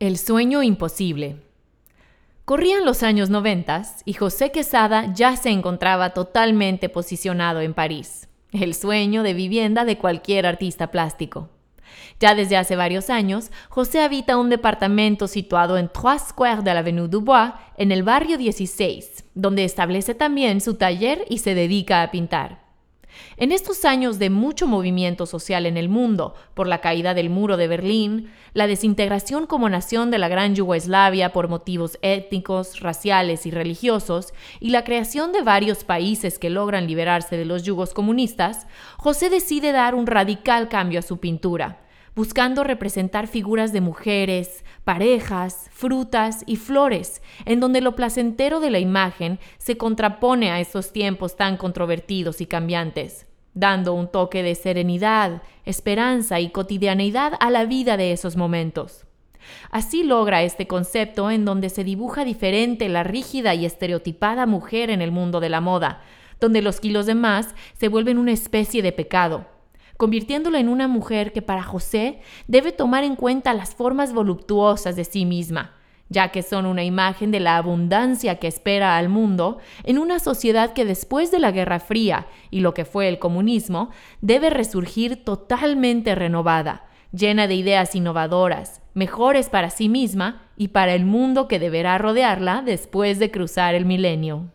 El sueño imposible. Corrían los años noventas y José Quesada ya se encontraba totalmente posicionado en París, el sueño de vivienda de cualquier artista plástico. Ya desde hace varios años, José habita un departamento situado en Trois Squares de la Avenue Dubois, en el barrio 16, donde establece también su taller y se dedica a pintar. En estos años de mucho movimiento social en el mundo, por la caída del muro de Berlín, la desintegración como nación de la gran Yugoslavia por motivos étnicos, raciales y religiosos, y la creación de varios países que logran liberarse de los yugos comunistas, José decide dar un radical cambio a su pintura, buscando representar figuras de mujeres, parejas, frutas y flores, en donde lo placentero de la imagen se contrapone a esos tiempos tan controvertidos y cambiantes, dando un toque de serenidad, esperanza y cotidianeidad a la vida de esos momentos. Así logra este concepto en donde se dibuja diferente la rígida y estereotipada mujer en el mundo de la moda, donde los kilos de más se vuelven una especie de pecado, convirtiéndola en una mujer que para José debe tomar en cuenta las formas voluptuosas de sí misma, ya que son una imagen de la abundancia que espera al mundo en una sociedad que después de la Guerra Fría y lo que fue el comunismo, debe resurgir totalmente renovada, llena de ideas innovadoras, mejores para sí misma y para el mundo que deberá rodearla después de cruzar el milenio.